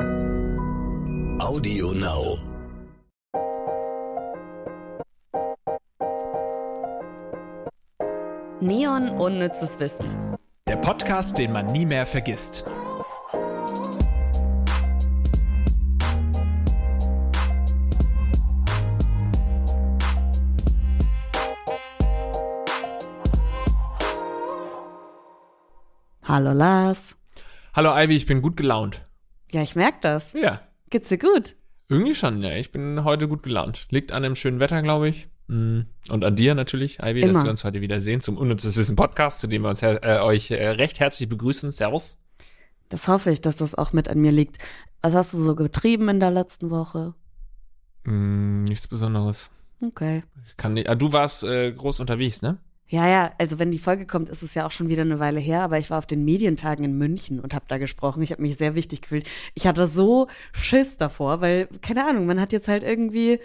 Audio Now. Neon unnützes Wissen. Der Podcast, den man nie mehr vergisst. Hallo Lars. Hallo Ivy, ich bin gut gelaunt. Ja, ich merk das. Ja, Geht's dir gut? irgendwie schon, ja. Ich bin heute gut gelaunt. Liegt an dem schönen Wetter, glaube ich. Mm. Und an dir natürlich, Ivy, dass Immer. wir uns heute wieder sehen zum Unnützes Wissen Podcast, zu dem wir uns äh, euch äh, recht herzlich begrüßen. Servus. Das hoffe ich, dass das auch mit an mir liegt. Was hast du so getrieben in der letzten Woche? Mm, nichts Besonderes. Okay. Ich Kann nicht, ah, du warst äh, groß unterwegs, ne? Ja, ja, also wenn die Folge kommt, ist es ja auch schon wieder eine Weile her, aber ich war auf den Medientagen in München und habe da gesprochen. Ich habe mich sehr wichtig gefühlt. Ich hatte so Schiss davor, weil, keine Ahnung, man hat jetzt halt irgendwie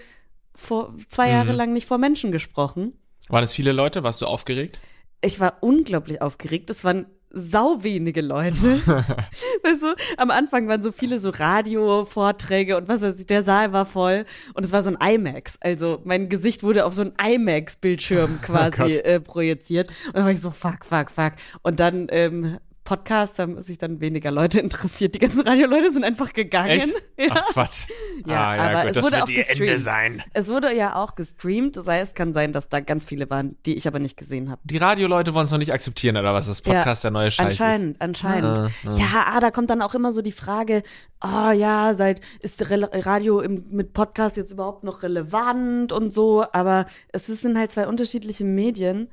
vor zwei Jahre Mhm. lang nicht vor Menschen gesprochen. Waren es viele Leute? Warst du aufgeregt? Ich war unglaublich aufgeregt. Es waren sau wenige Leute. weißt du, am Anfang waren so viele so Radio-Vorträge und was weiß ich, der Saal war voll und es war so ein IMAX. Also mein Gesicht wurde auf so ein IMAX-Bildschirm quasi Gott. äh, projiziert. Und dann war ich so, fuck, fuck, fuck. Und dann ähm, Podcast, haben sich dann weniger Leute interessiert. Die ganzen Radioleute sind einfach gegangen. Echt? Ja. Ach Quatsch. Ja, ah, ja aber gut, es das wurde wird auch gestreamt. sein. Es wurde ja auch gestreamt, das heißt, es kann sein, dass da ganz viele waren, die ich aber nicht gesehen habe. Die Radioleute wollen es noch nicht akzeptieren, oder was? Das Podcast der neue Scheiß ist. Anscheinend, anscheinend. Ah, ah. Ja, ah, da kommt dann auch immer so die Frage, oh ja, seit ist Radio im, mit Podcast jetzt überhaupt noch relevant und so, aber es sind halt zwei unterschiedliche Medien,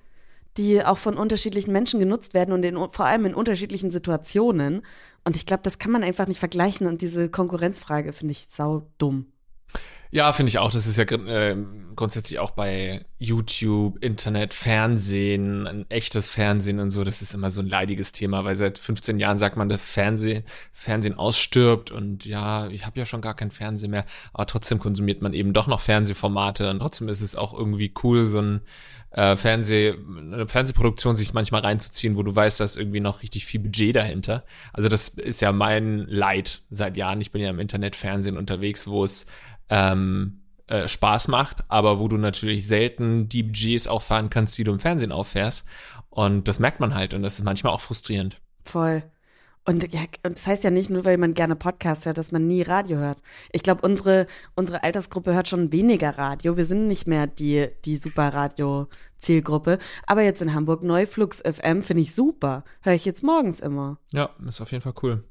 die auch von unterschiedlichen Menschen genutzt werden und in, vor allem in unterschiedlichen Situationen. Und ich glaube, das kann man einfach nicht vergleichen und diese Konkurrenzfrage finde ich sau dumm. Ja, finde ich auch. Das ist ja äh, grundsätzlich auch bei YouTube, Internet, Fernsehen, ein echtes Fernsehen und so. Das ist immer so ein leidiges Thema, weil seit 15 Jahren sagt man, dass Fernsehen, Fernsehen ausstirbt und ja, ich habe ja schon gar kein Fernsehen mehr, aber trotzdem konsumiert man eben doch noch Fernsehformate und trotzdem ist es auch irgendwie cool, so ein äh, Fernseh, eine Fernsehproduktion sich manchmal reinzuziehen, wo du weißt, da ist irgendwie noch richtig viel Budget dahinter. Also das ist ja mein Leid seit Jahren. Ich bin ja im Internetfernsehen unterwegs, wo es ähm, äh, Spaß macht, aber wo du natürlich selten die Budgets auffahren kannst, die du im Fernsehen auffährst. Und das merkt man halt und das ist manchmal auch frustrierend. Voll. Und ja, und das heißt ja nicht nur, weil man gerne Podcast hört, dass man nie Radio hört. Ich glaube, unsere, unsere Altersgruppe hört schon weniger Radio. Wir sind nicht mehr die, die Super-Radio-Zielgruppe. Aber jetzt in Hamburg Neuflux FM finde ich super. Höre ich jetzt morgens immer. Ja, ist auf jeden Fall cool.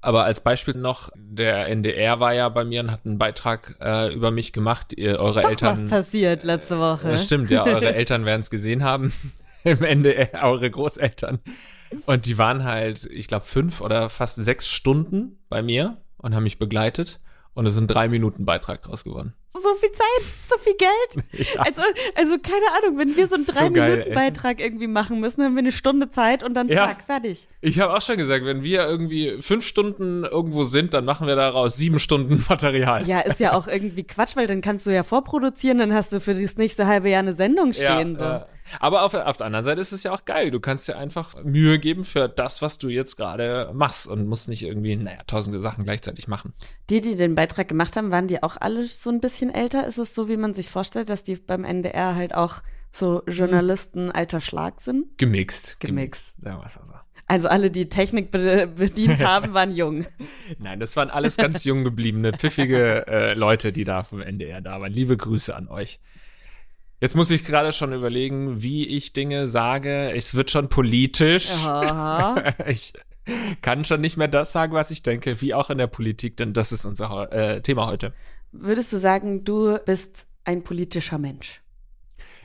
Aber als Beispiel noch, der NDR war ja bei mir und hat einen Beitrag äh, über mich gemacht. Ihr, eure Doch Eltern. was passiert letzte Woche. Das stimmt, ja, eure Eltern werden es gesehen haben. Im Ende eure Großeltern. Und die waren halt, ich glaube, fünf oder fast sechs Stunden bei mir und haben mich begleitet. Und es sind drei Minuten Beitrag draus geworden. So viel Zeit, so viel Geld. Ja. Also, also keine Ahnung, wenn wir so einen So drei geil, Minuten Beitrag irgendwie machen müssen, dann haben wir eine Stunde Zeit und dann Ja. zack, fertig. Ich habe auch schon gesagt, wenn wir irgendwie fünf Stunden irgendwo sind, dann machen wir daraus sieben Stunden Material. Ja, ist ja auch irgendwie Quatsch, weil dann kannst du ja vorproduzieren, dann hast du für das nächste halbe Jahr eine Sendung stehen. so. ja. Aber auf, auf der anderen Seite ist es ja auch geil. Du kannst dir einfach Mühe geben für das, was du jetzt gerade machst und musst nicht irgendwie, naja, tausende Sachen gleichzeitig machen. Die, die den Beitrag gemacht haben, waren die auch alle so ein bisschen älter? Ist es so, wie man sich vorstellt, dass die beim NDR halt auch so Journalisten alter Schlag sind? Gemixt. Gemixt. Wir's also. Also alle, die Technik be bedient haben, waren jung. Nein, das waren alles ganz jung gebliebene, pfiffige äh, Leute, die da vom NDR da waren. Liebe Grüße an euch. Jetzt muss ich gerade schon überlegen, wie ich Dinge sage. Es wird schon politisch. Ich kann schon nicht mehr das sagen, was ich denke, wie auch in der Politik, denn das ist unser äh, Thema heute. Würdest du sagen, du bist ein politischer Mensch?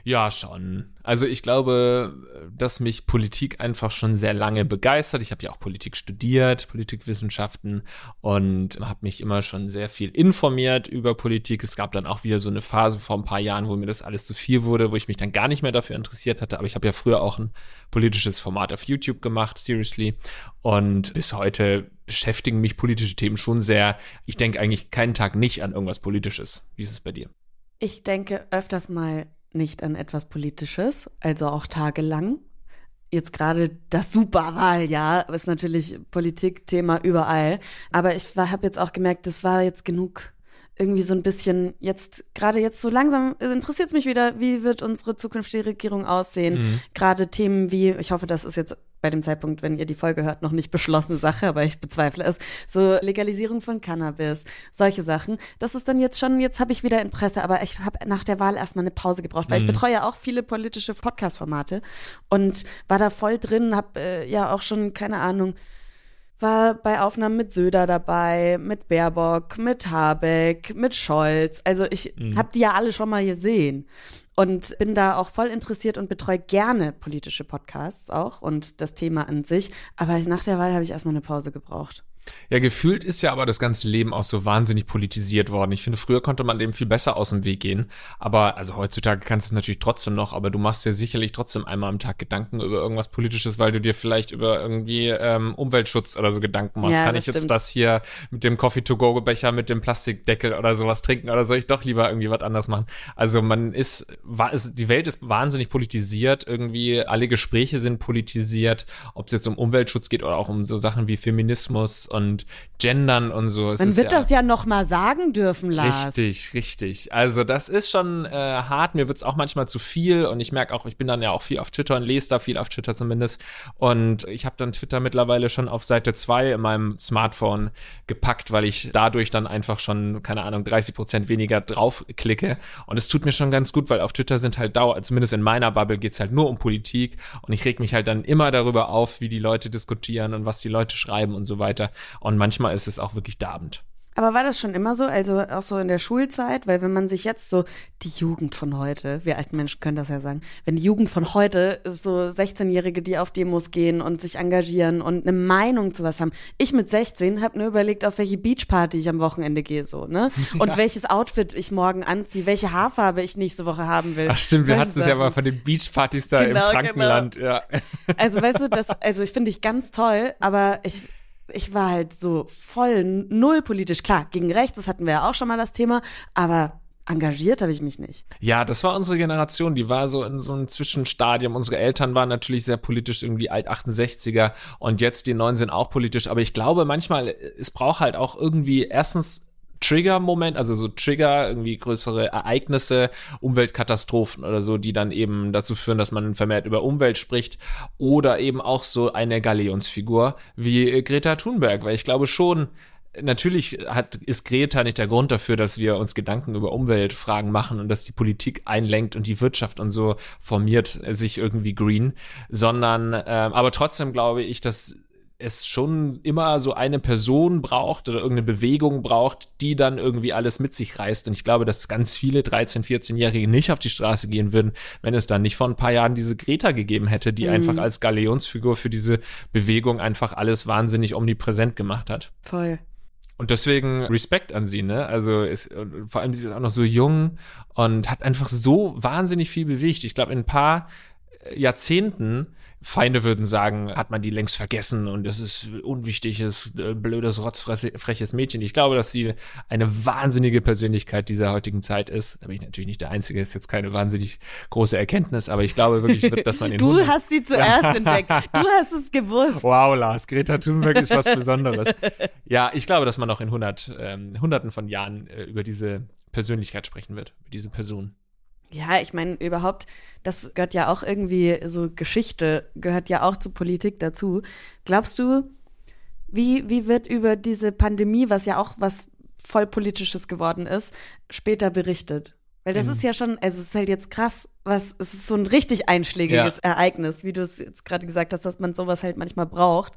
Ja, schon. Also ich glaube, dass mich Politik einfach schon sehr lange begeistert. Ich habe ja auch Politik studiert, Politikwissenschaften und habe mich immer schon sehr viel informiert über Politik. Es gab dann auch wieder so eine Phase vor ein paar Jahren, wo mir das alles zu viel wurde, wo ich mich dann gar nicht mehr dafür interessiert hatte. Aber ich habe ja früher auch ein politisches Format auf YouTube gemacht, seriously. Und bis heute beschäftigen mich politische Themen schon sehr. Ich denke eigentlich keinen Tag nicht an irgendwas Politisches. Wie ist es bei dir? Ich denke öfters mal nicht an etwas Politisches, also auch tagelang. jetzt gerade das Superwahljahr, ist natürlich Politikthema überall. Aber ich habe jetzt auch gemerkt, das war jetzt genug irgendwie so ein bisschen jetzt, gerade jetzt so langsam interessiert es mich wieder, wie wird unsere zukünftige Regierung aussehen? Mhm. Gerade Themen wie, ich hoffe, das ist jetzt bei dem Zeitpunkt, wenn ihr die Folge hört, noch nicht beschlossene Sache, aber ich bezweifle es. So Legalisierung von Cannabis, solche Sachen. Das ist dann jetzt schon, jetzt habe ich wieder Interesse, aber ich habe nach der Wahl erstmal eine Pause gebraucht, weil mhm. ich betreue auch viele politische Podcast-Formate und war da voll drin, habe äh, ja auch schon, keine Ahnung, war bei Aufnahmen mit Söder dabei, mit Baerbock, mit Habeck, mit Scholz. Also ich mhm. habe die ja alle schon mal gesehen und bin da auch voll interessiert und betreue gerne politische Podcasts auch und das Thema an sich. Aber nach der Wahl habe ich erstmal eine Pause gebraucht. Ja, gefühlt ist ja aber das ganze Leben auch so wahnsinnig politisiert worden. Ich finde, früher konnte man dem viel besser aus dem Weg gehen. Aber, also heutzutage kannst du es natürlich trotzdem noch, aber du machst dir sicherlich trotzdem einmal am Tag Gedanken über irgendwas Politisches, weil du dir vielleicht über irgendwie ähm, Umweltschutz oder so Gedanken machst. Ja, Kann ich jetzt stimmt. das hier mit dem Coffee-to-go-Becher, mit dem Plastikdeckel oder sowas trinken oder soll ich doch lieber irgendwie was anderes machen? Also man ist, war, ist die Welt ist wahnsinnig politisiert. Irgendwie alle Gespräche sind politisiert, ob es jetzt um Umweltschutz geht oder auch um so Sachen wie Feminismus und Gendern und so. Es Man wird ja, das ja noch mal sagen dürfen, Lars. Richtig, richtig. Also das ist schon äh, hart. Mir wird's auch manchmal zu viel und ich merke auch, ich bin dann ja auch viel auf Twitter und lese da viel auf Twitter zumindest. Und ich habe dann Twitter mittlerweile schon auf Seite 2 in meinem Smartphone gepackt, weil ich dadurch dann einfach schon, keine Ahnung, 30 Prozent weniger draufklicke. Und es tut mir schon ganz gut, weil auf Twitter sind halt Dauer, zumindest in meiner Bubble geht's halt nur um Politik und ich reg mich halt dann immer darüber auf, wie die Leute diskutieren und was die Leute schreiben und so weiter. Und manchmal ist es auch wirklich darbend. Aber war das schon immer so? Also auch so in der Schulzeit? Weil wenn man sich jetzt so, die Jugend von heute, wir alten Menschen können das ja sagen, wenn die Jugend von heute so 16-Jährige, die auf Demos gehen und sich engagieren und eine Meinung zu was haben. Ich mit 16 habe nur überlegt, auf welche Beachparty ich am Wochenende gehe, so, ne? Und ja. welches Outfit ich morgen anziehe, welche Haarfarbe ich nächste Woche haben will. Ach stimmt, wir hatten es ja mal von den Beachpartys da genau, im Frankenland, genau. ja. Also weißt du, das, also ich finde ich ganz toll, aber ich ich war halt so voll null politisch. Klar, gegen rechts, das hatten wir ja auch schon mal das Thema, aber engagiert habe ich mich nicht. Ja, das war unsere Generation, die war so in so einem Zwischenstadium. Unsere Eltern waren natürlich sehr politisch, irgendwie alt 68er und jetzt die Neuen sind auch politisch, aber ich glaube manchmal, es braucht halt auch irgendwie erstens Trigger-Moment, also so Trigger, irgendwie größere Ereignisse, Umweltkatastrophen oder so, die dann eben dazu führen, dass man vermehrt über Umwelt spricht oder eben auch so eine Galionsfigur wie Greta Thunberg, weil ich glaube schon, natürlich hat, ist Greta nicht der Grund dafür, dass wir uns Gedanken über Umweltfragen machen und dass die Politik einlenkt und die Wirtschaft und so formiert sich irgendwie green, sondern äh, aber trotzdem glaube ich, dass es schon immer so eine Person braucht oder irgendeine Bewegung braucht, die dann irgendwie alles mit sich reißt. Und ich glaube, dass ganz viele 13-, 14-Jährige nicht auf die Straße gehen würden, wenn es dann nicht vor ein paar Jahren diese Greta gegeben hätte, die mhm. einfach als Galeonsfigur für diese Bewegung einfach alles wahnsinnig omnipräsent gemacht hat. Voll. Und deswegen Respekt an sie, ne? Also ist, vor allem sie ist auch noch so jung und hat einfach so wahnsinnig viel bewegt. Ich glaube, in ein paar Jahrzehnten Feinde würden sagen, hat man die längst vergessen und es ist unwichtiges, äh, blödes, rotzfreches Mädchen. Ich glaube, dass sie eine wahnsinnige Persönlichkeit dieser heutigen Zeit ist. Da bin ich natürlich nicht der Einzige, ist jetzt keine wahnsinnig große Erkenntnis, aber ich glaube wirklich, dass man in Du hast sie zuerst entdeckt. Du hast es gewusst. Wow, Lars, Greta Thunberg ist was Besonderes. Ja, ich glaube, dass man noch in hundert, ähm, hunderten von Jahren äh, über diese Persönlichkeit sprechen wird, über diese Person. Ja, ich meine, überhaupt, das gehört ja auch irgendwie, so Geschichte gehört ja auch zu Politik dazu. Glaubst du, wie, wie wird über diese Pandemie, was ja auch was voll politisches geworden ist, später berichtet? Weil das mhm. ist ja schon, also es ist halt jetzt krass, was, es ist so ein richtig einschlägiges ja. Ereignis, wie du es jetzt gerade gesagt hast, dass man sowas halt manchmal braucht.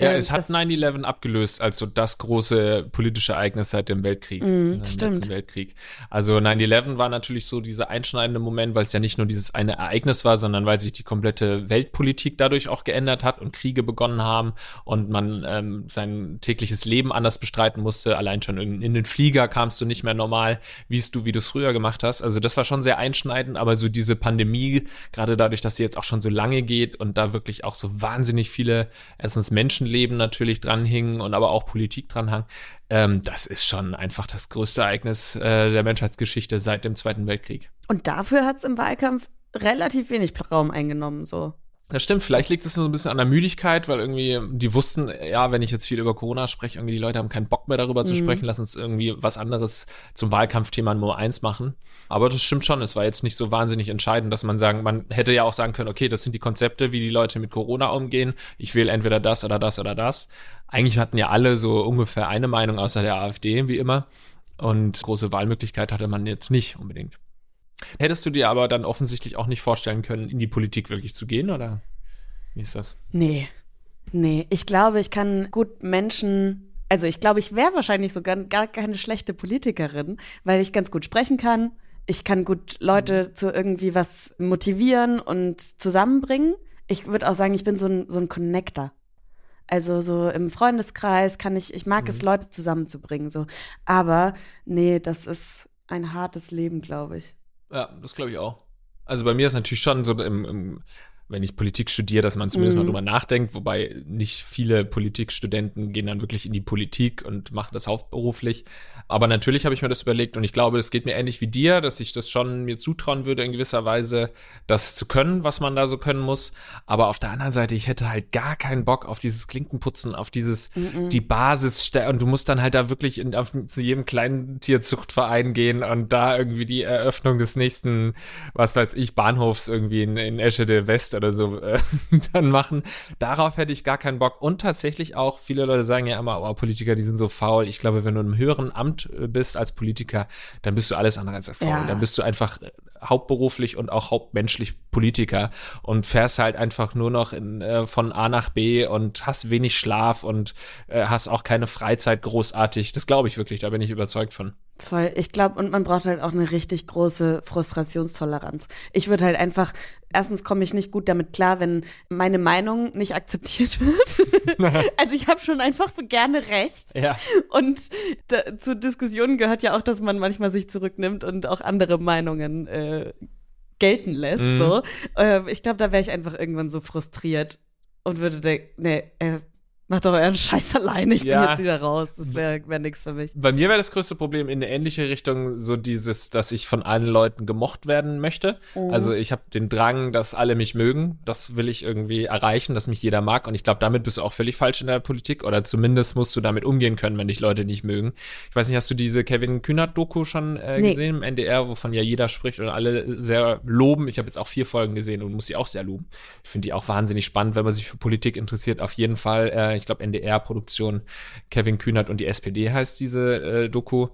Ja, es hat 9-11 abgelöst als so das große politische Ereignis seit dem Weltkrieg. Mm, stimmt. Weltkrieg. Also 9-11 war natürlich so dieser einschneidende Moment, weil es ja nicht nur dieses eine Ereignis war, sondern weil sich die komplette Weltpolitik dadurch auch geändert hat und Kriege begonnen haben und man ähm, sein tägliches Leben anders bestreiten musste. Allein schon in, in den Flieger kamst du nicht mehr normal, wie du, wie du es früher gemacht hast. Also das war schon sehr einschneidend, aber so diese Pandemie, gerade dadurch, dass sie jetzt auch schon so lange geht und da wirklich auch so wahnsinnig viele erstens Menschen Menschenleben natürlich dranhingen und aber auch Politik dranhang. Ähm, das ist schon einfach das größte Ereignis äh, der Menschheitsgeschichte seit dem Zweiten Weltkrieg. Und dafür hat es im Wahlkampf relativ wenig Raum eingenommen, so. Das stimmt, vielleicht liegt es nur so ein bisschen an der Müdigkeit, weil irgendwie die wussten, ja, wenn ich jetzt viel über Corona spreche, irgendwie die Leute haben keinen Bock mehr darüber mhm. zu sprechen, lass uns irgendwie was anderes zum Wahlkampfthema Nummer eins machen. Aber das stimmt schon, es war jetzt nicht so wahnsinnig entscheidend, dass man sagen, man hätte ja auch sagen können, okay, das sind die Konzepte, wie die Leute mit Corona umgehen. Ich wähle entweder das oder das oder das. Eigentlich hatten ja alle so ungefähr eine Meinung außer der AfD, wie immer. Und große Wahlmöglichkeit hatte man jetzt nicht unbedingt. Hättest du dir aber dann offensichtlich auch nicht vorstellen können, in die Politik wirklich zu gehen, oder wie ist das? Nee. Nee, ich glaube, ich kann gut Menschen, also ich glaube, ich wäre wahrscheinlich sogar gar keine schlechte Politikerin, weil ich ganz gut sprechen kann. Ich kann gut Leute mhm. zu irgendwie was motivieren und zusammenbringen. Ich würde auch sagen, ich bin so ein, so ein Connector. Also so im Freundeskreis kann ich, ich mag mhm. es, Leute zusammenzubringen, so. Aber nee, das ist ein hartes Leben, glaube ich. Ja, das glaube ich auch. Also bei mir ist natürlich schon so im, im wenn ich Politik studiere, dass man zumindest mhm. mal drüber nachdenkt, wobei nicht viele Politikstudenten gehen dann wirklich in die Politik und machen das hauptberuflich. Aber natürlich habe ich mir das überlegt und ich glaube, es geht mir ähnlich wie dir, dass ich das schon mir zutrauen würde, in gewisser Weise das zu können, was man da so können muss. Aber auf der anderen Seite, ich hätte halt gar keinen Bock auf dieses Klinkenputzen, auf dieses, mhm. die Basis, und du musst dann halt da wirklich in, auf, zu jedem kleinen Tierzuchtverein gehen und da irgendwie die Eröffnung des nächsten, was weiß ich, Bahnhofs irgendwie in, in Eschede West oder so äh, dann machen. Darauf hätte ich gar keinen Bock. Und tatsächlich auch, viele Leute sagen ja immer, oh, Politiker, die sind so faul. Ich glaube, wenn du in einem höheren Amt äh, bist als Politiker, dann bist du alles andere als faul. Ja. Dann bist du einfach äh, hauptberuflich und auch hauptmenschlich Politiker und fährst halt einfach nur noch in, äh, von A nach B und hast wenig Schlaf und äh, hast auch keine Freizeit großartig. Das glaube ich wirklich, da bin ich überzeugt von. Voll. Ich glaube, und man braucht halt auch eine richtig große Frustrationstoleranz. Ich würde halt einfach, erstens komme ich nicht gut damit klar, wenn meine Meinung nicht akzeptiert wird. also ich habe schon einfach gerne recht. Ja. Und da, zu Diskussionen gehört ja auch, dass man manchmal sich zurücknimmt und auch andere Meinungen äh, gelten lässt. Mhm. So. Äh, ich glaube, da wäre ich einfach irgendwann so frustriert und würde denken, nee, äh, Macht doch euren Scheiß alleine, ich ja. bin jetzt wieder raus. Das wäre wär nix für mich. Bei mir wäre das größte Problem in eine ähnliche Richtung so dieses, dass ich von allen Leuten gemocht werden möchte. Mhm. Also ich habe den Drang, dass alle mich mögen. Das will ich irgendwie erreichen, dass mich jeder mag. Und ich glaube, damit bist du auch völlig falsch in der Politik. Oder zumindest musst du damit umgehen können, wenn dich Leute nicht mögen. Ich weiß nicht, hast du diese Kevin Kühnert-Doku schon äh, nee. gesehen im NDR, wovon ja jeder spricht und alle sehr loben. Ich habe jetzt auch vier Folgen gesehen und muss sie auch sehr loben. Ich finde die auch wahnsinnig spannend, wenn man sich für Politik interessiert. Auf jeden Fall. Äh, ich glaube NDR-Produktion Kevin Kühnert und die SPD heißt diese äh, Doku.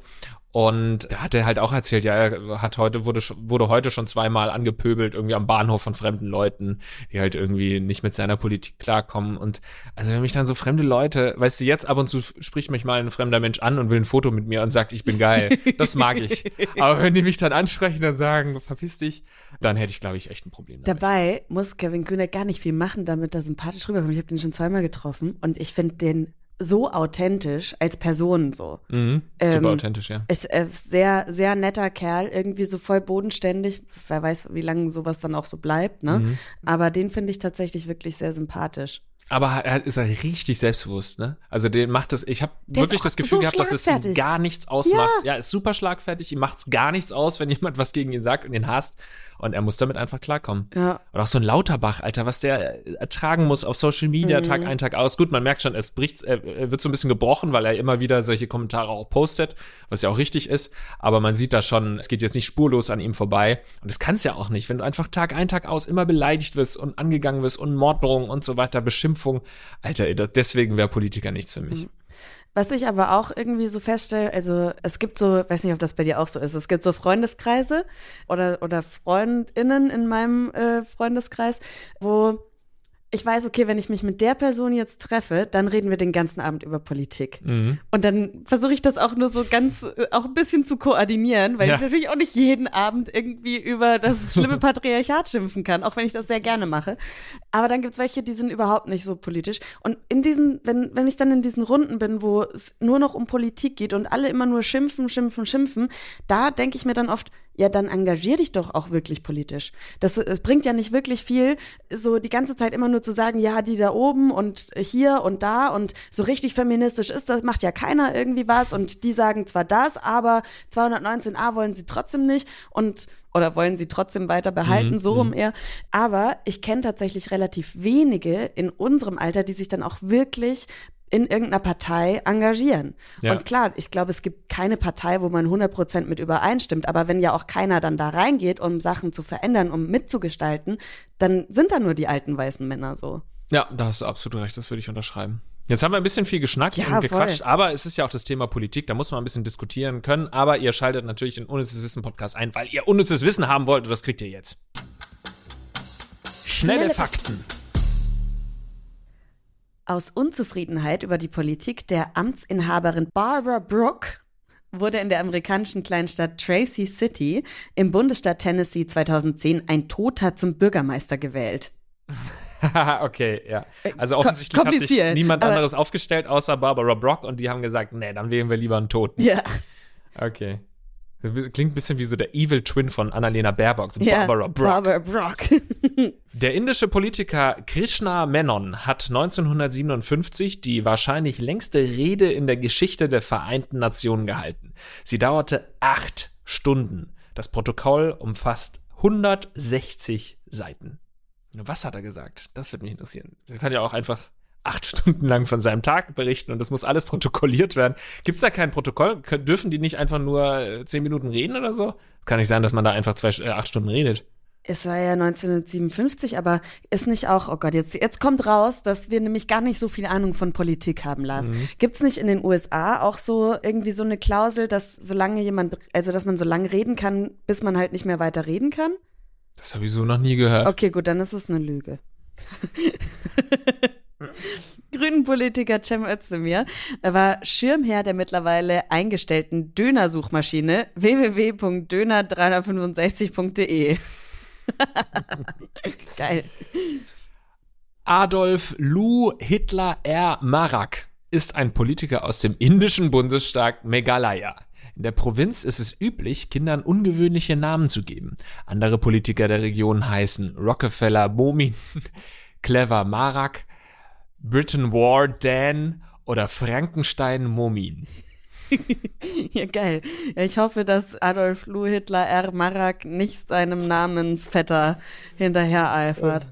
Und da hat er halt auch erzählt, ja, er hat heute, wurde, wurde heute schon zweimal angepöbelt, irgendwie am Bahnhof von fremden Leuten, die halt irgendwie nicht mit seiner Politik klarkommen. Und also wenn mich dann so fremde Leute, weißt du, jetzt ab und zu spricht mich mal ein fremder Mensch an und will ein Foto mit mir und sagt, ich bin geil. Das mag ich. Aber wenn die mich dann ansprechen und sagen, verpiss dich, dann hätte ich, glaube ich, echt ein Problem. Damit. Dabei muss Kevin Kühner gar nicht viel machen, damit er sympathisch rüberkommt. Ich habe den schon zweimal getroffen und ich finde den so authentisch als Person so. Mhm, super ähm, authentisch, ja. Ist äh, sehr, sehr netter Kerl, irgendwie so voll bodenständig. Wer weiß, wie lange sowas dann auch so bleibt, ne? Mhm. Aber den finde ich tatsächlich wirklich sehr sympathisch. Aber er ist er richtig selbstbewusst, ne? Also den macht das, ich habe wirklich das Gefühl so gehabt, dass es ihm gar nichts ausmacht. Ja. ja, ist super schlagfertig, ihm macht's gar nichts aus, wenn jemand was gegen ihn sagt und ihn hasst. Und er muss damit einfach klarkommen. Ja. Und auch so ein Lauterbach, Alter, was der ertragen muss auf Social Media mhm. Tag ein, Tag aus. Gut, man merkt schon, es bricht, er wird so ein bisschen gebrochen, weil er immer wieder solche Kommentare auch postet, was ja auch richtig ist. Aber man sieht da schon, es geht jetzt nicht spurlos an ihm vorbei. Und das kann es ja auch nicht, wenn du einfach Tag ein, Tag aus immer beleidigt wirst und angegangen wirst und Morddrohungen und so weiter, Beschimpfung. Alter, deswegen wäre Politiker nichts für mich. Mhm. Was ich aber auch irgendwie so feststelle, also es gibt so, weiß nicht, ob das bei dir auch so ist, es gibt so Freundeskreise oder, oder Freundinnen in meinem äh, Freundeskreis, wo ich weiß, okay, wenn ich mich mit der Person jetzt treffe, dann reden wir den ganzen Abend über Politik. Mhm. Und dann versuche ich das auch nur so ganz, äh, auch ein bisschen zu koordinieren, weil ja. ich natürlich auch nicht jeden Abend irgendwie über das schlimme Patriarchat schimpfen kann, auch wenn ich das sehr gerne mache. Aber dann gibt's welche, die sind überhaupt nicht so politisch. Und in diesen, wenn, wenn ich dann in diesen Runden bin, wo es nur noch um Politik geht und alle immer nur schimpfen, schimpfen, schimpfen, da denke ich mir dann oft, ja, dann engagier dich doch auch wirklich politisch. Das, es bringt ja nicht wirklich viel, so die ganze Zeit immer nur zu sagen, ja, die da oben und hier und da und so richtig feministisch ist das, macht ja keiner irgendwie was und die sagen zwar das, aber 219a wollen sie trotzdem nicht und oder wollen sie trotzdem weiter behalten, mhm, so rum mhm. eher. Aber ich kenne tatsächlich relativ wenige in unserem Alter, die sich dann auch wirklich in irgendeiner Partei engagieren. Ja. Und klar, ich glaube, es gibt keine Partei, wo man 100% mit übereinstimmt, aber wenn ja auch keiner dann da reingeht, um Sachen zu verändern, um mitzugestalten, dann sind da nur die alten weißen Männer so. Ja, da hast du absolut recht, das würde ich unterschreiben. Jetzt haben wir ein bisschen viel geschnackt ja, und gequatscht, voll. aber es ist ja auch das Thema Politik, da muss man ein bisschen diskutieren können, aber ihr schaltet natürlich den Unnützes Wissen Podcast ein, weil ihr unnützes Wissen haben wollt und das kriegt ihr jetzt. Schnelle, Schnelle Fakten. Aus Unzufriedenheit über die Politik der Amtsinhaberin Barbara Brooke wurde in der amerikanischen Kleinstadt Tracy City im Bundesstaat Tennessee 2010 ein Toter zum Bürgermeister gewählt. okay, ja. Äh, also offensichtlich hat sich niemand anderes aufgestellt außer Barbara Brock und die haben gesagt, nee, dann wählen wir lieber einen Toten. Ja. Okay. Klingt ein bisschen wie so der Evil Twin von Annalena Baerbock, so ja, Barbara Brock. Barbara Brock. der indische Politiker Krishna Menon hat 1957 die wahrscheinlich längste Rede in der Geschichte der Vereinten Nationen gehalten. Sie dauerte acht Stunden. Das Protokoll umfasst 160 Seiten. Was hat er gesagt? Das wird mich interessieren. Er kann ja auch einfach acht Stunden lang von seinem Tag berichten und das muss alles protokolliert werden. Gibt es da kein Protokoll? Dürfen die nicht einfach nur äh, zehn Minuten reden oder so? Kann nicht sein, dass man da einfach zwei, äh, acht Stunden redet. Es war ja 1957, aber ist nicht auch, oh Gott, jetzt, jetzt kommt raus, dass wir nämlich gar nicht so viel Ahnung von Politik haben, Lars. Mhm. Gibt es nicht in den USA auch so irgendwie so eine Klausel, dass solange jemand, also dass man so lange reden kann, bis man halt nicht mehr weiter reden kann? Das habe ich so noch nie gehört. Okay, gut, dann ist es eine Lüge. Grünen-Politiker Cem Özdemir war Schirmherr der mittlerweile eingestellten Dönersuchmaschine www.döner365.de. Geil. Adolf Lu Hitler R. Marak ist ein Politiker aus dem indischen Bundesstaat Meghalaya. In der Provinz ist es üblich, Kindern ungewöhnliche Namen zu geben. Andere Politiker der Region heißen Rockefeller Momin, Clever Marak, Britain War Dan oder Frankenstein Momin. ja, geil. Ich hoffe, dass Adolf Lu Hitler R. Marak nicht seinem Namensvetter hinterher eifert.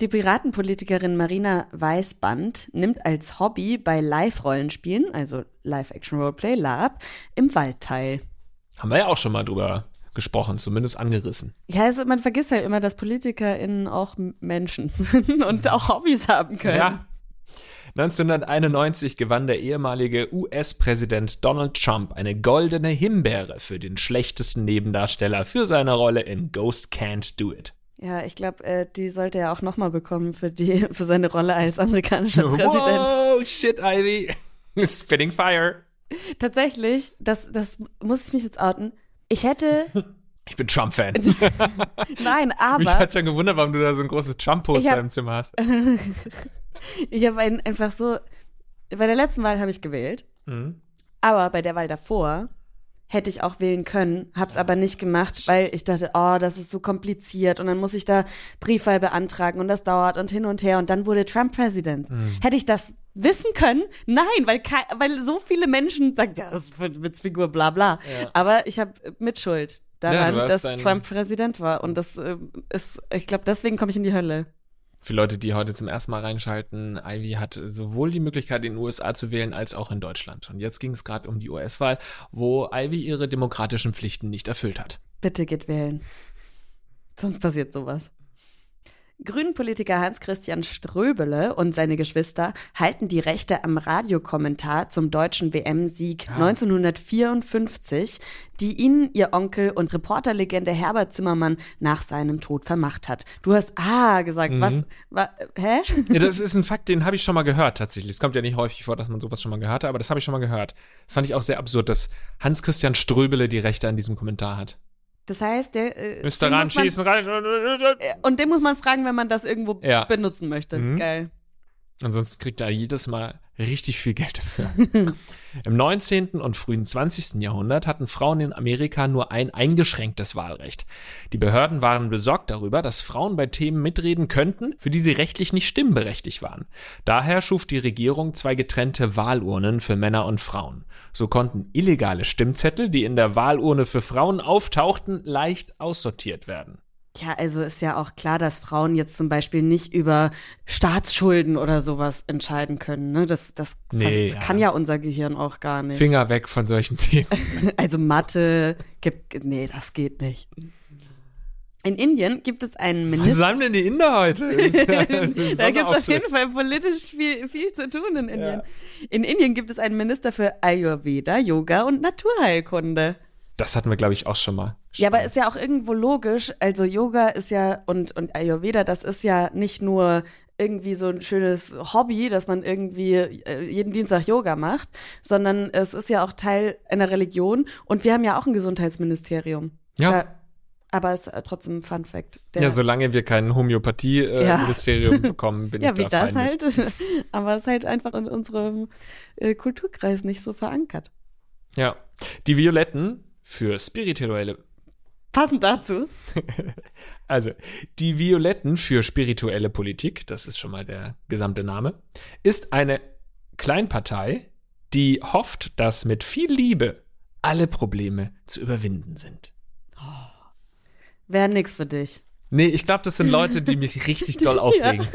Die Piratenpolitikerin Marina Weißband nimmt als Hobby bei Live-Rollenspielen, also Live-Action-Roleplay, LARP, im Wald teil. Haben wir ja auch schon mal drüber gesprochen, zumindest angerissen. Ja, also man vergisst halt immer, dass PolitikerInnen auch Menschen sind und auch Hobbys haben können. Ja. 1991 gewann der ehemalige US-Präsident Donald Trump eine goldene Himbeere für den schlechtesten Nebendarsteller für seine Rolle in Ghost Can't Do It. Ja, ich glaube, äh, die sollte er auch nochmal bekommen für, die, für seine Rolle als amerikanischer Präsident. Oh, shit, Ivy. Spitting fire. Tatsächlich, das, das muss ich mich jetzt outen. Ich hätte. Ich bin Trump-Fan. Nein, aber. Mich hat schon gewundert, warum du da so ein großes Trump-Poster im Zimmer hast. ich habe einfach so. Bei der letzten Wahl habe ich gewählt. Mhm. Aber bei der Wahl davor hätte ich auch wählen können, hab's aber nicht gemacht, weil ich dachte, oh, das ist so kompliziert und dann muss ich da Briefwahl beantragen und das dauert und hin und her und dann wurde Trump Präsident. Mhm. Hätte ich das wissen können? Nein, weil weil so viele Menschen sagen, ja, das ist Witzfigur, bla bla. Ja. Aber ich habe Mitschuld daran, ja, dass Trump Präsident war und das äh, ist, ich glaube, deswegen komme ich in die Hölle. Für Leute, die heute zum ersten Mal reinschalten, Ivy hat sowohl die Möglichkeit, in den USA zu wählen, als auch in Deutschland. Und jetzt ging es gerade um die US-Wahl, wo Ivy ihre demokratischen Pflichten nicht erfüllt hat. Bitte geht wählen. Sonst passiert sowas. Grünen-Politiker Hans-Christian Ströbele und seine Geschwister halten die Rechte am Radiokommentar zum deutschen WM-Sieg ja. 1954, die ihnen ihr Onkel und Reporterlegende Herbert Zimmermann nach seinem Tod vermacht hat. Du hast ah gesagt, mhm. was, wa, hä? Ja, das ist ein Fakt, den habe ich schon mal gehört tatsächlich. Es kommt ja nicht häufig vor, dass man sowas schon mal gehört hat, aber das habe ich schon mal gehört. Das fand ich auch sehr absurd, dass Hans-Christian Ströbele die Rechte an diesem Kommentar hat. Das heißt, der äh, müsste ran schießen, rein. Und den muss man fragen, wenn man das irgendwo ja. benutzen möchte. Mhm. Geil. Ansonsten kriegt er jedes Mal richtig viel Geld dafür. Im 19. und frühen 20. Jahrhundert hatten Frauen in Amerika nur ein eingeschränktes Wahlrecht. Die Behörden waren besorgt darüber, dass Frauen bei Themen mitreden könnten, für die sie rechtlich nicht stimmberechtigt waren. Daher schuf die Regierung zwei getrennte Wahlurnen für Männer und Frauen. So konnten illegale Stimmzettel, die in der Wahlurne für Frauen auftauchten, leicht aussortiert werden. Ja, also ist ja auch klar, dass Frauen jetzt zum Beispiel nicht über Staatsschulden oder sowas entscheiden können. Ne? Das, das Nee, ver- ja. kann ja unser Gehirn auch gar nicht. Finger weg von solchen Themen. Also Mathe gibt, nee, das geht nicht. In Indien gibt es einen Was Minister. haben denn die Inder heute? Ja- da gibt es auf jeden Fall politisch viel, viel zu tun in Indien. In Indien gibt es einen Minister für Ayurveda, Yoga und Naturheilkunde. Das hatten wir, glaube ich, auch schon mal. Ja, aber ist ja auch irgendwo logisch. Also Yoga ist ja und, und Ayurveda, das ist ja nicht nur irgendwie so ein schönes Hobby, dass man irgendwie äh, jeden Dienstag Yoga macht, sondern es ist ja auch Teil einer Religion und wir haben ja auch ein Gesundheitsministerium. Ja. Da, aber es ist äh, trotzdem ein Fun Fact. Ja, solange wir kein Ja. Homöopathie-Ministerium bekommen, bin ja, ich wie da das fein mit. halt. Aber es ist halt einfach in unserem äh, Kulturkreis nicht so verankert. Ja. Die Violetten für spirituelle Passend dazu. Also, die Violetten für spirituelle Politik, das ist schon mal der gesamte Name, ist eine Kleinpartei, die hofft, dass mit viel Liebe alle Probleme zu überwinden sind. Wäre nix für dich. Nee, ich glaube, das sind Leute, die mich richtig doll aufregen.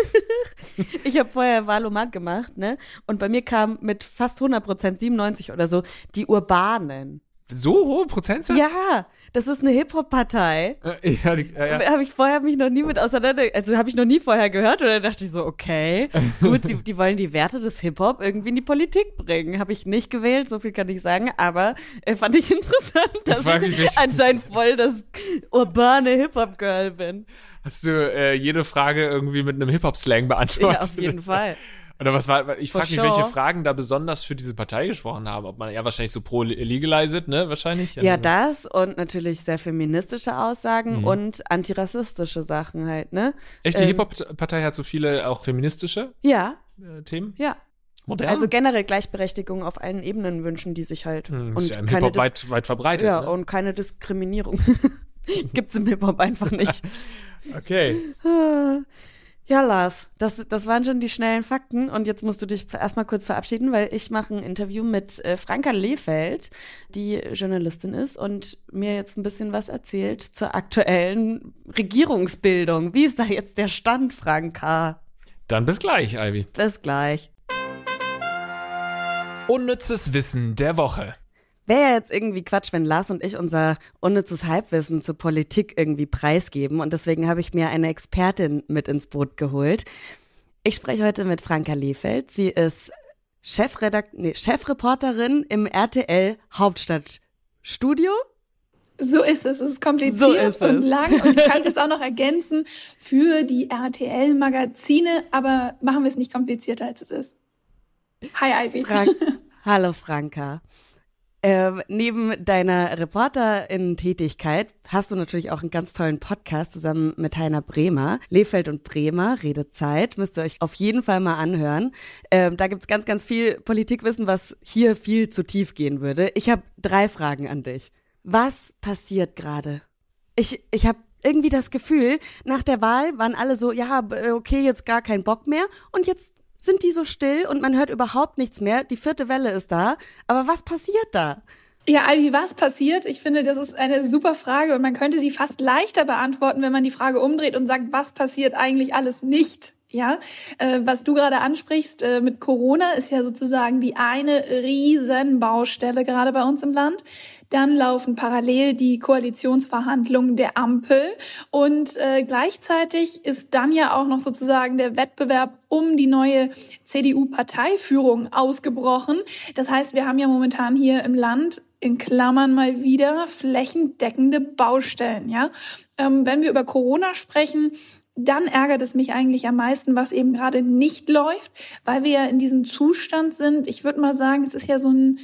Ich habe vorher Valomat gemacht, ne? Und bei mir kam mit fast 100 Prozent, 97 oder so, die Urbanen. So hohe Prozentsatz? Ja, das ist eine Hip-Hop-Partei. Äh, ja, die, äh, ja. Habe ich vorher mich noch nie mit auseinander, also habe ich noch nie vorher gehört oder dachte ich so, okay, gut, sie, die wollen die Werte des Hip-Hop irgendwie in die Politik bringen. Habe ich nicht gewählt, so viel kann ich sagen, aber äh, fand ich interessant, dass ich welch- anscheinend voll das urbane Hip-Hop-Girl bin. Hast du äh, jede Frage irgendwie mit einem Hip-Hop-Slang beantwortet? Ja, auf jeden Fall. Oder was war, ich frage mich, sure. welche Fragen da besonders für diese Partei gesprochen haben. Ob man, ja, wahrscheinlich so pro legalized, ne, wahrscheinlich. Ja, das und natürlich sehr feministische Aussagen Mhm. und antirassistische Sachen halt, ne? Echt, die ähm, Hip-Hop-Partei hat so viele auch feministische Ja, äh, Themen? ja. Modern? Also generell Gleichberechtigung auf allen Ebenen wünschen die sich halt. Hm, und ist ja im Hip-Hop weit, weit verbreitet. Ja, ne? und keine Diskriminierung. Gibt's im Hip-Hop einfach nicht. Okay. Ja, Lars, das, das waren schon die schnellen Fakten und jetzt musst du dich erstmal kurz verabschieden, weil ich mache ein Interview mit äh, Franka Lehfeld, die Journalistin ist und mir jetzt ein bisschen was erzählt zur aktuellen Regierungsbildung. Wie ist da jetzt der Stand, Franka? Dann bis gleich, Ivy. Bis gleich. Unnützes Wissen der Woche. Wäre ja jetzt irgendwie Quatsch, wenn Lars und ich unser unnützes Halbwissen zur Politik irgendwie preisgeben. Und deswegen habe ich mir eine Expertin mit ins Boot geholt. Ich spreche heute mit Franka Lehfeld. Sie ist Chefredakt nee, Chefreporterin im RTL Hauptstadtstudio. So ist es. Es ist kompliziert So ist und es. lang und du kannst jetzt auch noch ergänzen für die RTL-Magazine, aber machen wir es nicht komplizierter, als es ist. Hi, Ivy. Frank Hallo Franka. Ähm, neben deiner Reporterin-Tätigkeit hast du natürlich auch einen ganz tollen Podcast zusammen mit Heiner Bremer. Lehfeld und Bremer, Redezeit, müsst ihr euch auf jeden Fall mal anhören. Ähm, da gibt's ganz, ganz viel Politikwissen, was hier viel zu tief gehen würde. Ich habe drei Fragen an dich. Was passiert gerade? Ich, ich habe irgendwie das Gefühl, nach der Wahl waren alle so, ja, okay, jetzt gar kein Bock mehr. Und jetzt sind die so still und man hört überhaupt nichts mehr. Die vierte Welle ist da. Aber was passiert da? Ja, Ivy, was passiert? Ich finde, das ist eine super Frage und man könnte sie fast leichter beantworten, wenn man die Frage umdreht und sagt, was passiert eigentlich alles nicht? Ja, äh, was du gerade ansprichst äh, mit Corona ist ja sozusagen die eine Riesenbaustelle gerade bei uns im Land. Dann laufen parallel die Koalitionsverhandlungen der Ampel und äh, gleichzeitig ist dann ja auch noch sozusagen der Wettbewerb um die neue CDU-Parteiführung ausgebrochen. Das heißt, wir haben ja momentan hier im Land in Klammern mal wieder flächendeckende Baustellen. Ja, ähm, wenn wir über Corona sprechen, dann ärgert es mich eigentlich am meisten, was eben gerade nicht läuft, weil wir ja in diesem Zustand sind. Ich würde mal sagen, es ist ja so ein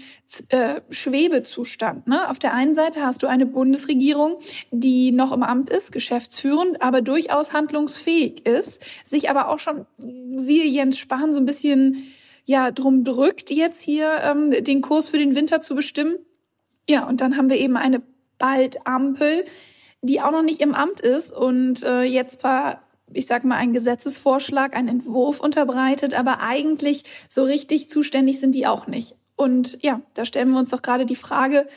äh, Schwebezustand. Ne? Auf der einen Seite hast du eine Bundesregierung, die noch im Amt ist, geschäftsführend, aber durchaus handlungsfähig ist, sich aber auch schon, siehe Jens Spahn, so ein bisschen ja drum drückt, jetzt hier ähm, den Kurs für den Winter zu bestimmen. Ja, und dann haben wir eben eine bald Ampel, die auch noch nicht im Amt ist und äh, jetzt war ich sag mal, ein Gesetzesvorschlag, ein Entwurf unterbreitet, aber eigentlich so richtig zuständig sind die auch nicht. Und ja, da stellen wir uns doch gerade die Frage,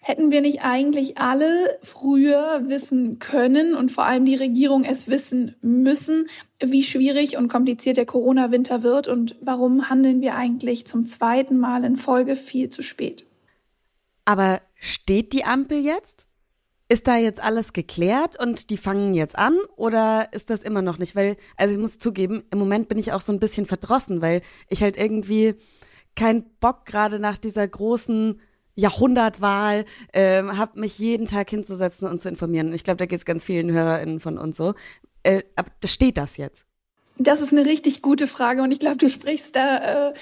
hätten wir nicht eigentlich alle früher wissen können und vor allem die Regierung es wissen müssen, wie schwierig und kompliziert der Corona-Winter wird und warum handeln wir eigentlich zum zweiten Mal in Folge viel zu spät? Aber steht die Ampel jetzt? Ist da jetzt alles geklärt und die fangen jetzt an oder ist das immer noch nicht? Weil, also ich muss zugeben, im Moment bin ich auch so ein bisschen verdrossen, weil ich halt irgendwie keinen Bock gerade nach dieser großen Jahrhundertwahl, ähm, habe mich jeden Tag hinzusetzen und zu informieren. Und ich glaube, da geht es ganz vielen HörerInnen von uns so. Äh, aber steht das jetzt. Das ist eine richtig gute Frage und ich glaube, du sprichst da äh,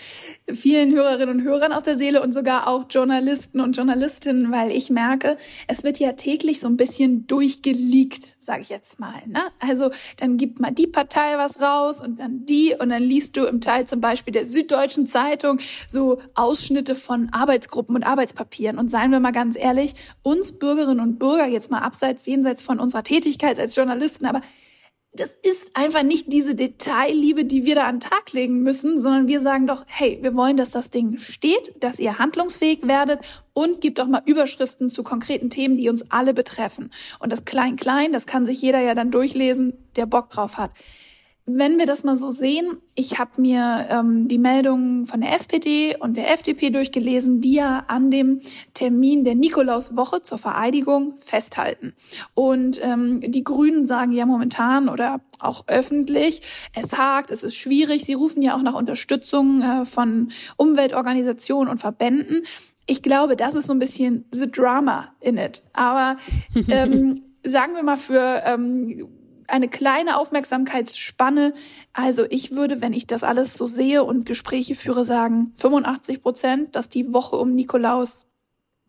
vielen Hörerinnen und Hörern aus der Seele und sogar auch Journalisten und Journalistinnen, weil ich merke, es wird ja täglich so ein bisschen durchgeleakt, sage ich jetzt mal. Ne? Also dann gibt mal die Partei was raus und dann die und dann liest du im Teil zum Beispiel der Süddeutschen Zeitung so Ausschnitte von Arbeitsgruppen und Arbeitspapieren und seien wir mal ganz ehrlich, uns Bürgerinnen und Bürger jetzt mal abseits jenseits von unserer Tätigkeit als Journalisten, aber das ist einfach nicht diese Detailliebe, die wir da an den Tag legen müssen, sondern wir sagen doch, hey, wir wollen, dass das Ding steht, dass ihr handlungsfähig werdet und gibt doch mal Überschriften zu konkreten Themen, die uns alle betreffen. Und das Klein-Klein, das kann sich jeder ja dann durchlesen, der Bock drauf hat. Wenn wir das mal so sehen, ich habe mir ähm, die Meldungen von der SPD und der FDP durchgelesen, die ja an dem Termin der Nikolauswoche zur Vereidigung festhalten. Und ähm, die Grünen sagen ja momentan oder auch öffentlich, es hakt, es ist schwierig. Sie rufen ja auch nach Unterstützung äh, von Umweltorganisationen und Verbänden. Ich glaube, das ist so ein bisschen the drama in it. Aber ähm, sagen wir mal für ähm, eine kleine Aufmerksamkeitsspanne. Also ich würde, wenn ich das alles so sehe und Gespräche führe, sagen 85 Prozent, dass die Woche um Nikolaus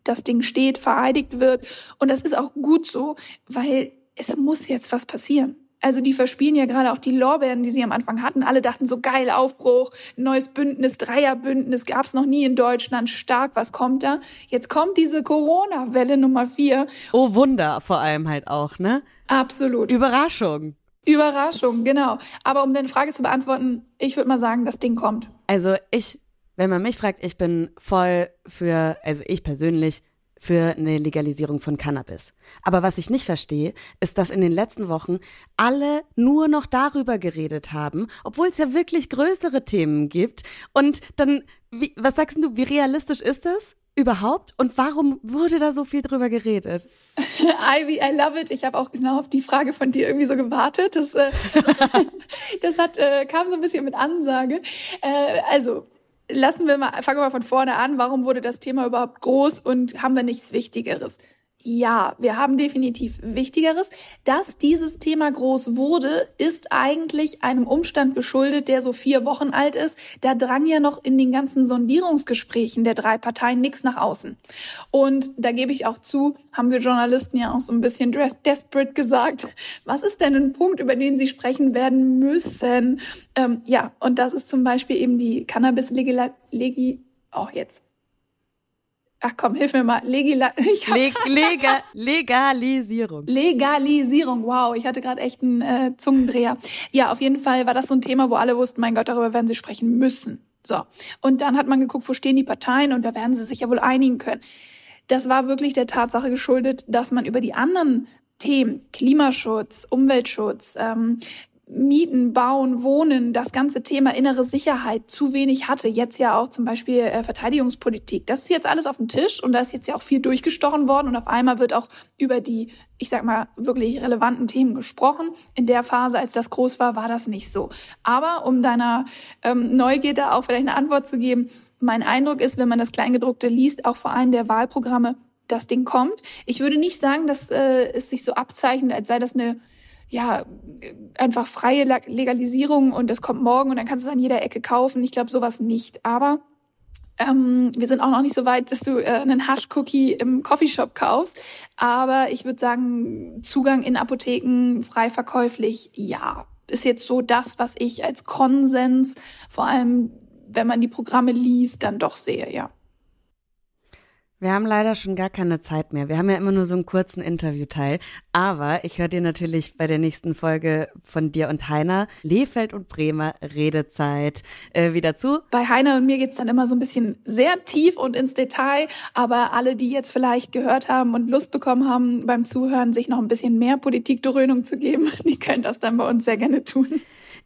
das Ding steht, vereidigt wird. Und das ist auch gut so, weil es muss jetzt was passieren. Also die verspielen ja gerade auch die Lorbeeren, die sie am Anfang hatten. Alle dachten so geil, Aufbruch, neues Bündnis, Dreierbündnis, gab's noch nie in Deutschland, stark, was kommt da? Jetzt kommt diese Corona-Welle Nummer vier. Oh Wunder vor allem halt auch, ne? Absolut. Überraschung. Überraschung, genau. Aber um deine Frage zu beantworten, ich würde mal sagen, das Ding kommt. Also ich, wenn man mich fragt, ich bin voll für, also ich persönlich, für eine Legalisierung von Cannabis. Aber was ich nicht verstehe, ist, dass in den letzten Wochen alle nur noch darüber geredet haben, obwohl es ja wirklich größere Themen gibt. Und dann, wie, was sagst du, wie realistisch ist das? überhaupt und warum wurde da so viel drüber geredet? Ivy, I love it. Ich habe auch genau auf die Frage von dir irgendwie so gewartet. Das, äh, das hat, äh, kam so ein bisschen mit Ansage. Äh, also lassen wir mal, fangen wir mal von vorne an. Warum wurde das Thema überhaupt groß und haben wir nichts Wichtigeres? Ja, wir haben definitiv Wichtigeres. Dass dieses Thema groß wurde, ist eigentlich einem Umstand geschuldet, der so vier Wochen alt ist. Da drang ja noch in den ganzen Sondierungsgesprächen der drei Parteien nichts nach außen. Und da gebe ich auch zu, haben wir Journalisten ja auch so ein bisschen desperate gesagt, was ist denn ein Punkt, über den sie sprechen werden müssen? Ähm, ja, und das ist zum Beispiel eben die Cannabis-Legi... Oh, jetzt Ach komm, hilf mir mal. Legila ich Leg Lega Legalisierung. Legalisierung. Wow, ich hatte gerade echt einen äh, Zungendreher. Ja, auf jeden Fall war das so ein Thema, wo alle wussten, mein Gott, darüber werden sie sprechen müssen. So. Und dann hat man geguckt, wo stehen die Parteien und da werden sie sich ja wohl einigen können. Das war wirklich der Tatsache geschuldet, dass man über die anderen Themen, Klimaschutz, Umweltschutz, ähm, Mieten, Bauen, Wohnen, das ganze Thema innere Sicherheit zu wenig hatte. Jetzt ja auch zum Beispiel äh, Verteidigungspolitik. Das ist jetzt alles auf dem Tisch und da ist jetzt ja auch viel durchgestochen worden und auf einmal wird auch über die, ich sag mal, wirklich relevanten Themen gesprochen. In der Phase, als das groß war, war das nicht so. Aber um deiner ähm, Neugierde auch vielleicht eine Antwort zu geben, mein Eindruck ist, wenn man das Kleingedruckte liest, auch vor allem der Wahlprogramme, das Ding kommt. Ich würde nicht sagen, dass äh, es sich so abzeichnet, als sei das eine ja, einfach freie Legalisierung und es kommt morgen und dann kannst du es an jeder Ecke kaufen. Ich glaube sowas nicht. Aber ähm, wir sind auch noch nicht so weit, dass du äh, einen Hash-Cookie im Coffeeshop kaufst. Aber ich würde sagen, Zugang in Apotheken frei verkäuflich, ja. Ist jetzt so das, was ich als Konsens, vor allem wenn man die Programme liest, dann doch sehe, ja. Wir haben leider schon gar keine Zeit mehr. Wir haben ja immer nur so einen kurzen Interviewteil. Aber ich höre dir natürlich bei der nächsten Folge von dir und Heiner Lehfeld und Bremer Redezeit äh, wieder zu. Bei Heiner und mir geht's dann immer so ein bisschen sehr tief und ins Detail. Aber alle, die jetzt vielleicht gehört haben und Lust bekommen haben beim Zuhören, sich noch ein bisschen mehr Politikdröhnung zu geben, die können das dann bei uns sehr gerne tun.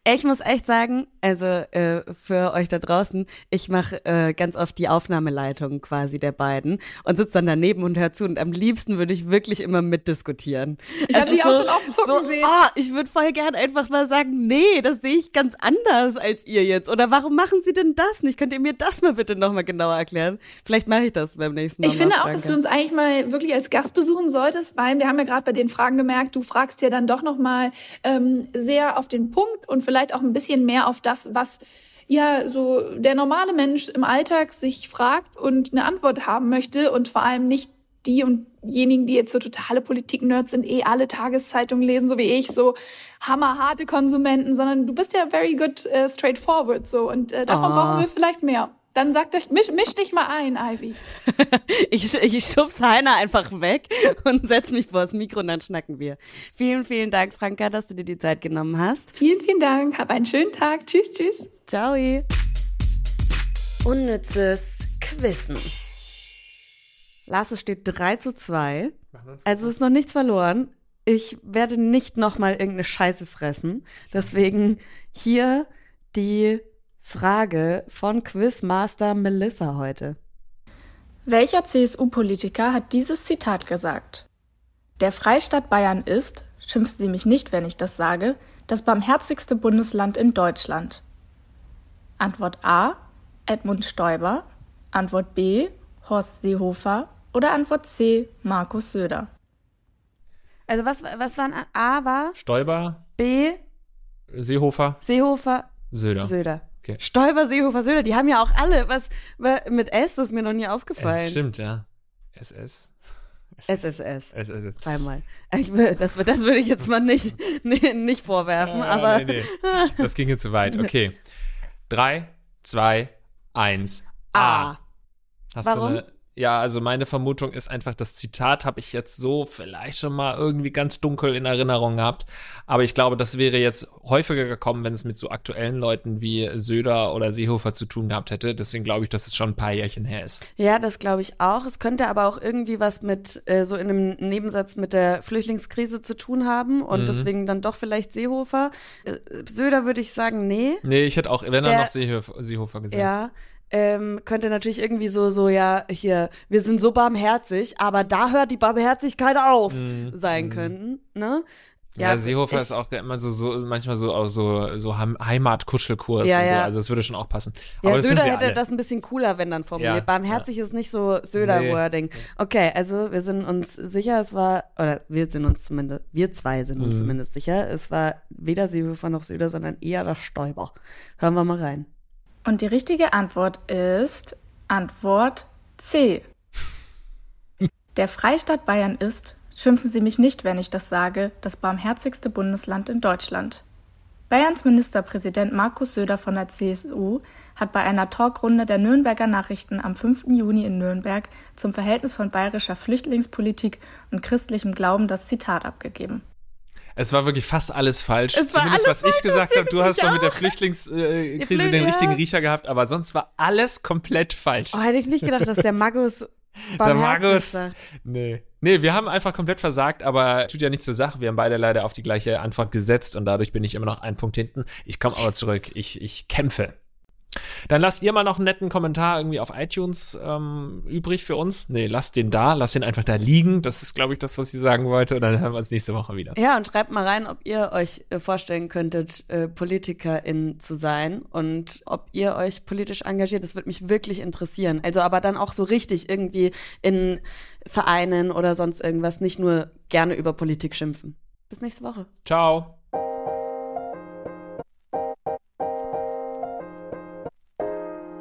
Ich muss echt sagen, also äh, für euch da draußen, ich mache äh, ganz oft die Aufnahmeleitung quasi der beiden und sitze dann daneben und hör zu und am liebsten würde ich wirklich immer mitdiskutieren. Ich habe die so, auch schon oft zucken so, sehen. Oh, ich würde voll gern einfach mal sagen, nee, das sehe ich ganz anders als ihr jetzt. Oder warum machen sie denn das nicht? Könnt ihr mir das mal bitte nochmal genauer erklären? Vielleicht mache ich das beim nächsten Mal. Ich finde auch, dass du uns eigentlich mal wirklich als Gast besuchen solltest, weil wir haben ja gerade bei den Fragen gemerkt, du fragst ja dann doch nochmal ähm, sehr auf den Punkt und vielleicht auch ein bisschen mehr auf das, was ja so der normale Mensch im Alltag sich fragt und eine Antwort haben möchte und vor allem nicht die und diejenigen, die jetzt so totale Politik-Nerds sind, eh alle Tageszeitungen lesen, so wie ich, so hammerharte Konsumenten, sondern du bist ja very good uh, straightforward so und äh, davon oh. brauchen wir vielleicht mehr. Dann sagt euch, misch, misch dich mal ein, Ivy. ich, ich schub's Heiner einfach weg und setz mich vor das Mikro und dann schnacken wir. Vielen, vielen Dank, Franka, dass du dir die Zeit genommen hast. Vielen, vielen Dank. Hab einen schönen Tag. Tschüss, tschüss. Ciao. Unnützes Quissen. Lasse steht 3 zu 2. Also ist noch nichts verloren. Ich werde nicht nochmal irgendeine Scheiße fressen. Deswegen hier die Frage von Quizmaster Melissa heute. Welcher CSU-Politiker hat dieses Zitat gesagt? Der Freistaat Bayern ist, schimpfen Sie mich nicht, wenn ich das sage, das barmherzigste Bundesland in Deutschland. Antwort A. Edmund Stoiber. Antwort B. Horst Seehofer. Oder Antwort C. Markus Söder. Also was, was waren A war? Stoiber. B. Seehofer. Seehofer. Söder. Söder. Okay. Stolper, Seehofer, Söder, die haben ja auch alle was mit S, das ist mir noch nie aufgefallen. Es stimmt, ja. SS. SSS. SSS. Dreimal. Das, das würde ich jetzt mal nicht, nicht vorwerfen, ah, aber. Nee, nee. Das ging jetzt zu weit. Okay. Drei, zwei, eins. A. A. Hast Warum? du eine ja, also meine Vermutung ist einfach, das Zitat habe ich jetzt so vielleicht schon mal irgendwie ganz dunkel in Erinnerung gehabt. Aber ich glaube, das wäre jetzt häufiger gekommen, wenn es mit so aktuellen Leuten wie Söder oder Seehofer zu tun gehabt hätte. Deswegen glaube ich, dass es schon ein paar Jährchen her ist. Ja, das glaube ich auch. Es könnte aber auch irgendwie was mit äh, so in einem Nebensatz mit der Flüchtlingskrise zu tun haben und mhm. deswegen dann doch vielleicht Seehofer. Äh, Söder würde ich sagen, nee. Nee, ich hätte auch, wenn dann noch Seehofer, Seehofer gesagt. Ja, ähm, könnte natürlich irgendwie so, so, ja, hier, wir sind so barmherzig, aber da hört die Barmherzigkeit auf, mm, sein mm. könnten, ne? Ja, ja Seehofer ich, ist auch immer so, so manchmal so auch so, so Heimatkuschelkurs ja, und so. Ja. Also es würde schon auch passen. Ja, Aber Söder hätte alle. das ein bisschen cooler, wenn dann formuliert. Ja, Barmherzig ist nicht so Söder-Wording. Nee. Okay, also wir sind uns sicher, es war, oder wir sind uns zumindest, wir zwei sind uns mhm. zumindest sicher, es war weder Seehofer noch Söder, sondern eher das Stäuber. Hören wir mal rein. Und die richtige Antwort ist Antwort C. Der Freistaat Bayern ist, schimpfen Sie mich nicht, wenn ich das sage, das barmherzigste Bundesland in Deutschland. Bayerns Ministerpräsident Markus Söder von der CSU hat bei einer Talkrunde der Nürnberger Nachrichten am 5. Juni in Nürnberg zum Verhältnis von bayerischer Flüchtlingspolitik und christlichem Glauben das Zitat abgegeben. Es war wirklich fast alles falsch. Es Zumindest alles was ich gesagt habe. Du hast doch mit der Flüchtlingskrise den richtigen Riecher gehabt, aber sonst war alles komplett falsch. Oh, hätte ich nicht gedacht, dass der Magus der Magus. Sagt. Nee. Nee, wir haben einfach komplett versagt, aber tut ja nichts zur Sache. Wir haben beide leider auf die gleiche Antwort gesetzt und dadurch bin ich immer noch einen Punkt hinten. Ich komme aber zurück. Ich, ich kämpfe. Dann lasst ihr mal noch einen netten Kommentar irgendwie auf iTunes ähm, übrig für uns. Nee, lasst den da, lasst den einfach da liegen. Das ist, glaube ich, das, was ich sagen wollte. Und dann hören wir uns nächste Woche wieder. Ja, und schreibt mal rein, ob ihr euch äh, vorstellen könntet, äh, Politikerin zu sein und ob ihr euch politisch engagiert. Das würde mich wirklich interessieren. Also aber dann auch so richtig irgendwie in Vereinen oder sonst irgendwas, nicht nur gerne über Politik schimpfen. Bis nächste Woche. Ciao.